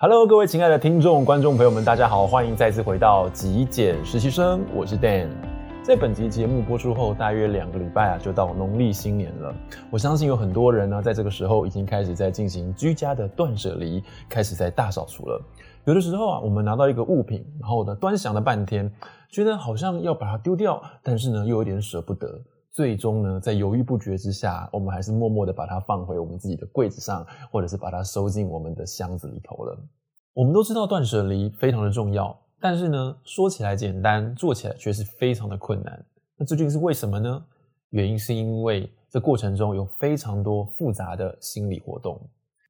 Hello，各位亲爱的听众、观众朋友们，大家好，欢迎再次回到极简实习生，我是 Dan。在本集节目播出后，大约两个礼拜啊，就到农历新年了。我相信有很多人呢，在这个时候已经开始在进行居家的断舍离，开始在大扫除了。有的时候啊，我们拿到一个物品，然后呢，端详了半天，觉得好像要把它丢掉，但是呢，又有点舍不得。最终呢，在犹豫不决之下，我们还是默默的把它放回我们自己的柜子上，或者是把它收进我们的箱子里头了。我们都知道断舍离非常的重要，但是呢，说起来简单，做起来却是非常的困难。那究竟是为什么呢？原因是因为这过程中有非常多复杂的心理活动。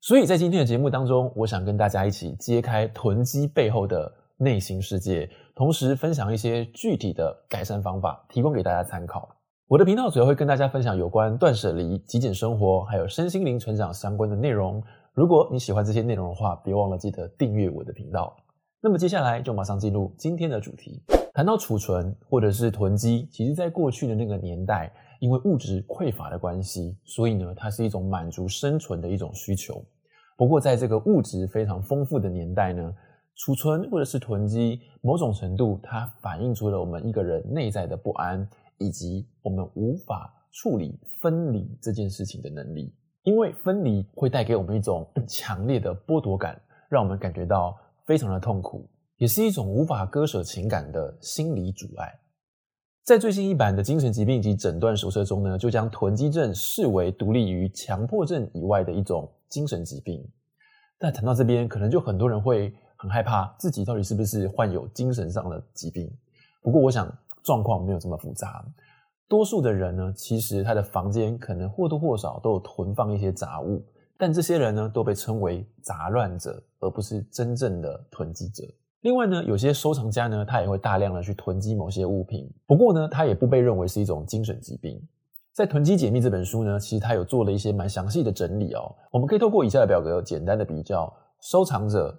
所以在今天的节目当中，我想跟大家一起揭开囤积背后的内心世界，同时分享一些具体的改善方法，提供给大家参考。我的频道主要会跟大家分享有关断舍离、极简生活，还有身心灵成长相关的内容。如果你喜欢这些内容的话，别忘了记得订阅我的频道。那么接下来就马上进入今天的主题。谈到储存或者是囤积，其实在过去的那个年代，因为物质匮乏的关系，所以呢，它是一种满足生存的一种需求。不过，在这个物质非常丰富的年代呢，储存或者是囤积，某种程度它反映出了我们一个人内在的不安。以及我们无法处理分离这件事情的能力，因为分离会带给我们一种强烈的剥夺感，让我们感觉到非常的痛苦，也是一种无法割舍情感的心理阻碍。在最新一版的精神疾病及诊断手册中呢，就将囤积症视为独立于强迫症以外的一种精神疾病。但谈到这边，可能就很多人会很害怕自己到底是不是患有精神上的疾病。不过，我想。状况没有这么复杂，多数的人呢，其实他的房间可能或多或少都有囤放一些杂物，但这些人呢，都被称为杂乱者，而不是真正的囤积者。另外呢，有些收藏家呢，他也会大量的去囤积某些物品，不过呢，他也不被认为是一种精神疾病。在《囤积解密》这本书呢，其实他有做了一些蛮详细的整理哦，我们可以透过以下的表格简单的比较收藏者、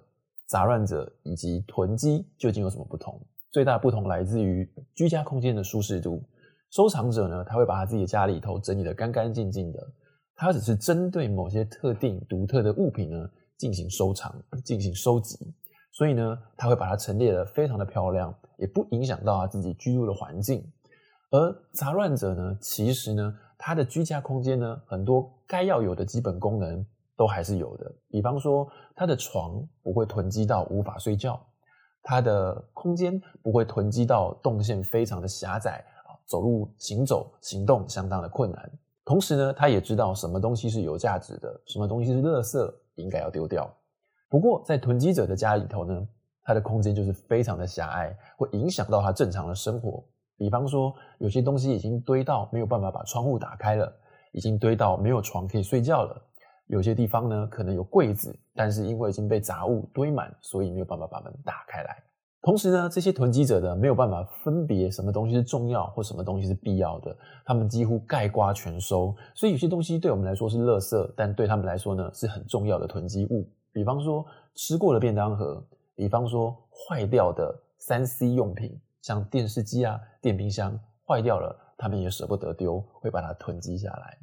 杂乱者以及囤积究竟有什么不同。最大不同来自于居家空间的舒适度。收藏者呢，他会把他自己的家里头整理得干干净净的，他只是针对某些特定独特的物品呢进行收藏、进行收集，所以呢，他会把它陈列得非常的漂亮，也不影响到他自己居住的环境。而杂乱者呢，其实呢，他的居家空间呢，很多该要有的基本功能都还是有的，比方说他的床不会囤积到无法睡觉。它的空间不会囤积到动线非常的狭窄啊，走路行走行动相当的困难。同时呢，他也知道什么东西是有价值的，什么东西是垃圾，应该要丢掉。不过在囤积者的家里头呢，他的空间就是非常的狭隘，会影响到他正常的生活。比方说，有些东西已经堆到没有办法把窗户打开了，已经堆到没有床可以睡觉了。有些地方呢，可能有柜子，但是因为已经被杂物堆满，所以没有办法把门打开来。同时呢，这些囤积者呢，没有办法分别什么东西是重要或什么东西是必要的，他们几乎概瓜全收。所以有些东西对我们来说是垃圾，但对他们来说呢，是很重要的囤积物。比方说吃过的便当盒，比方说坏掉的三 C 用品，像电视机啊、电冰箱坏掉了，他们也舍不得丢，会把它囤积下来。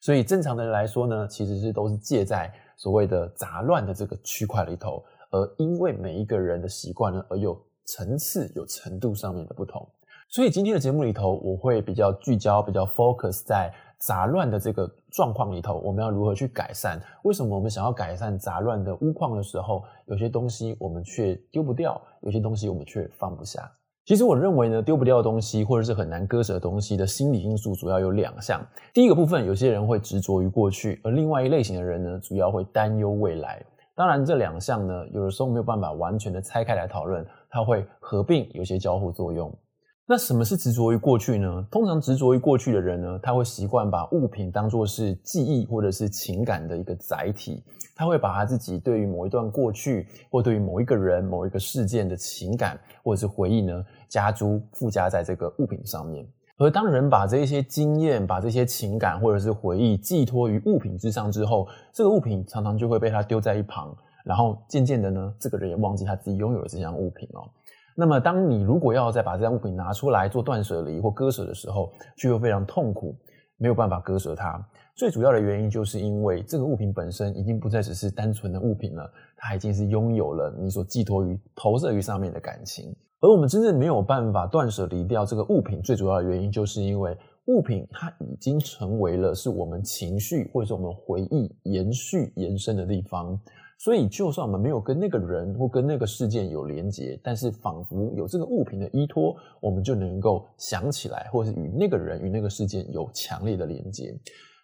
所以正常的人来说呢，其实是都是借在所谓的杂乱的这个区块里头，而因为每一个人的习惯呢，而有层次、有程度上面的不同。所以今天的节目里头，我会比较聚焦、比较 focus 在杂乱的这个状况里头，我们要如何去改善？为什么我们想要改善杂乱的屋况的时候，有些东西我们却丢不掉，有些东西我们却放不下？其实我认为呢，丢不掉的东西或者是很难割舍的东西的心理因素主要有两项。第一个部分，有些人会执着于过去，而另外一类型的人呢，主要会担忧未来。当然，这两项呢，有的时候没有办法完全的拆开来讨论，它会合并，有些交互作用。那什么是执着于过去呢？通常执着于过去的人呢，他会习惯把物品当作是记忆或者是情感的一个载体，他会把他自己对于某一段过去，或对于某一个人、某一个事件的情感或者是回忆呢，加诸附加在这个物品上面。而当人把这些经验、把这些情感或者是回忆寄托于物品之上之后，这个物品常常就会被他丢在一旁，然后渐渐的呢，这个人也忘记他自己拥有了这项物品哦。那么，当你如果要再把这件物品拿出来做断舍离或割舍的时候，就会非常痛苦。没有办法割舍它。最主要的原因就是因为这个物品本身已经不再只是单纯的物品了，它已经是拥有了你所寄托于、投射于上面的感情。而我们真正没有办法断舍离掉这个物品，最主要的原因就是因为物品它已经成为了是我们情绪或者是我们回忆延续延伸的地方。所以，就算我们没有跟那个人或跟那个事件有连结，但是仿佛有这个物品的依托，我们就能够想起来，或是与那个人与那个事件有强烈的连结。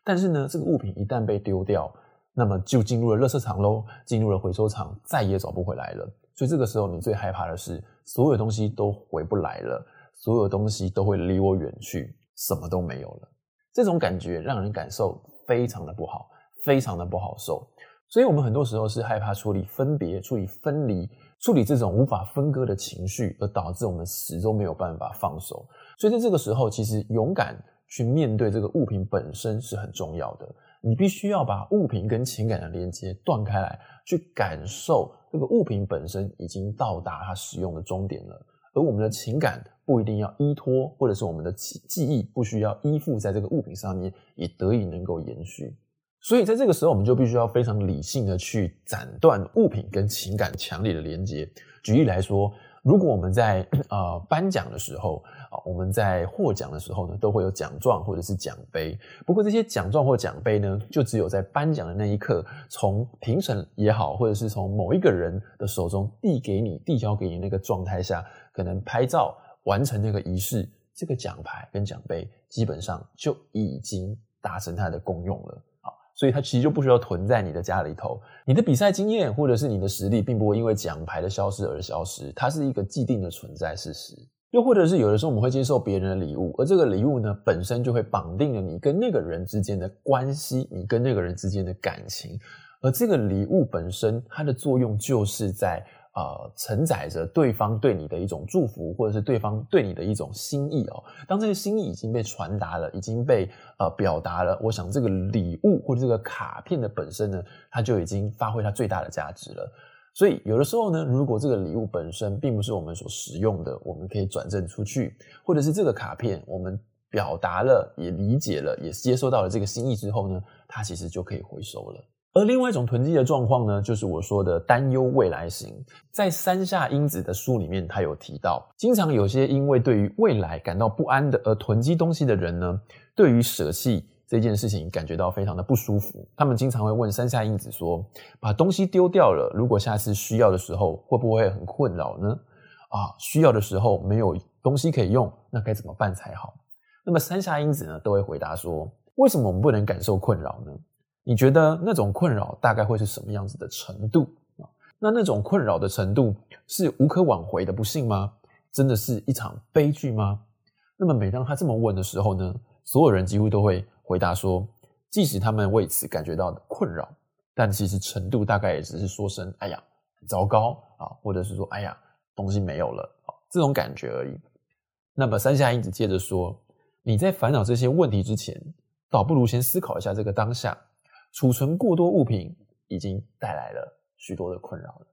但是呢，这个物品一旦被丢掉，那么就进入了垃圾场喽，进入了回收场，再也找不回来了。所以这个时候，你最害怕的是，所有东西都回不来了，所有东西都会离我远去，什么都没有了。这种感觉让人感受非常的不好，非常的不好受。所以我们很多时候是害怕处理分别、处理分离、处理这种无法分割的情绪，而导致我们始终没有办法放手。所以在这个时候，其实勇敢。去面对这个物品本身是很重要的，你必须要把物品跟情感的连接断开来，去感受这个物品本身已经到达它使用的终点了，而我们的情感不一定要依托，或者是我们的记记忆不需要依附在这个物品上面，也得以能够延续。所以在这个时候，我们就必须要非常理性的去斩断物品跟情感强烈的连接。举例来说，如果我们在呃颁奖的时候啊，我们在获奖的时候呢，都会有奖状或者是奖杯。不过这些奖状或奖杯呢，就只有在颁奖的那一刻，从评审也好，或者是从某一个人的手中递给你、递交给你那个状态下，可能拍照完成那个仪式，这个奖牌跟奖杯基本上就已经达成它的功用了。所以它其实就不需要囤在你的家里头。你的比赛经验或者是你的实力，并不会因为奖牌的消失而消失，它是一个既定的存在事实。又或者是有的时候我们会接受别人的礼物，而这个礼物呢，本身就会绑定了你跟那个人之间的关系，你跟那个人之间的感情。而这个礼物本身，它的作用就是在。呃，承载着对方对你的一种祝福，或者是对方对你的一种心意哦。当这个心意已经被传达了，已经被呃表达了，我想这个礼物或者这个卡片的本身呢，它就已经发挥它最大的价值了。所以有的时候呢，如果这个礼物本身并不是我们所使用的，我们可以转赠出去，或者是这个卡片我们表达了、也理解了、也接收到了这个心意之后呢，它其实就可以回收了。而另外一种囤积的状况呢，就是我说的担忧未来型。在山下英子的书里面，他有提到，经常有些因为对于未来感到不安的而囤积东西的人呢，对于舍弃这件事情感觉到非常的不舒服。他们经常会问山下英子说：“把东西丢掉了，如果下次需要的时候，会不会很困扰呢？啊，需要的时候没有东西可以用，那该怎么办才好？”那么山下英子呢，都会回答说：“为什么我们不能感受困扰呢？”你觉得那种困扰大概会是什么样子的程度啊？那那种困扰的程度是无可挽回的不幸吗？真的是一场悲剧吗？那么每当他这么问的时候呢，所有人几乎都会回答说，即使他们为此感觉到困扰，但其实程度大概也只是说声“哎呀，很糟糕啊”，或者是说“哎呀，东西没有了”这种感觉而已。那么山下英子接着说：“你在烦恼这些问题之前，倒不如先思考一下这个当下。”储存过多物品已经带来了许多的困扰了。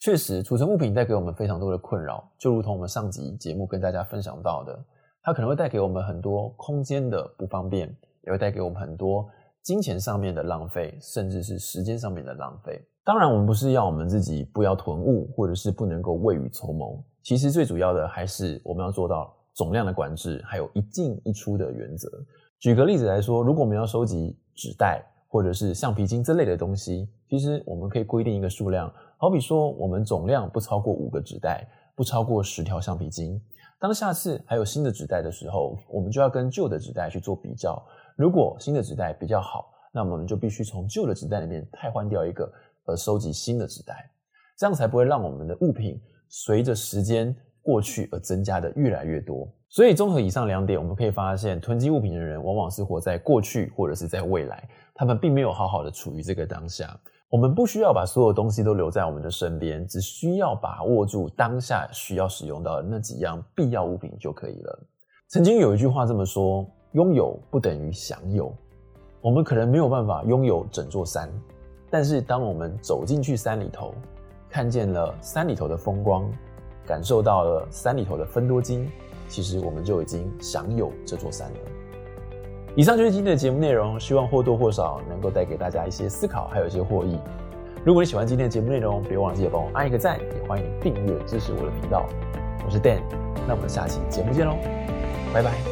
确实，储存物品带给我们非常多的困扰，就如同我们上集节目跟大家分享到的，它可能会带给我们很多空间的不方便，也会带给我们很多金钱上面的浪费，甚至是时间上面的浪费。当然，我们不是要我们自己不要囤物，或者是不能够未雨绸缪。其实最主要的还是我们要做到总量的管制，还有一进一出的原则。举个例子来说，如果我们要收集纸袋，或者是橡皮筋这类的东西，其实我们可以规定一个数量，好比说我们总量不超过五个纸袋，不超过十条橡皮筋。当下次还有新的纸袋的时候，我们就要跟旧的纸袋去做比较。如果新的纸袋比较好，那我们就必须从旧的纸袋里面替换掉一个，而收集新的纸袋，这样才不会让我们的物品随着时间过去而增加的越来越多。所以，综合以上两点，我们可以发现，囤积物品的人往往是活在过去或者是在未来，他们并没有好好的处于这个当下。我们不需要把所有东西都留在我们的身边，只需要把握住当下需要使用到的那几样必要物品就可以了。曾经有一句话这么说：拥有不等于享有。我们可能没有办法拥有整座山，但是当我们走进去山里头，看见了山里头的风光，感受到了山里头的芬多金。其实我们就已经享有这座山了。以上就是今天的节目内容，希望或多或少能够带给大家一些思考，还有一些获益。如果你喜欢今天的节目内容，别忘了记得帮我按一个赞，也欢迎订阅支持我的频道。我是 Dan，那我们下期节目见喽，拜拜。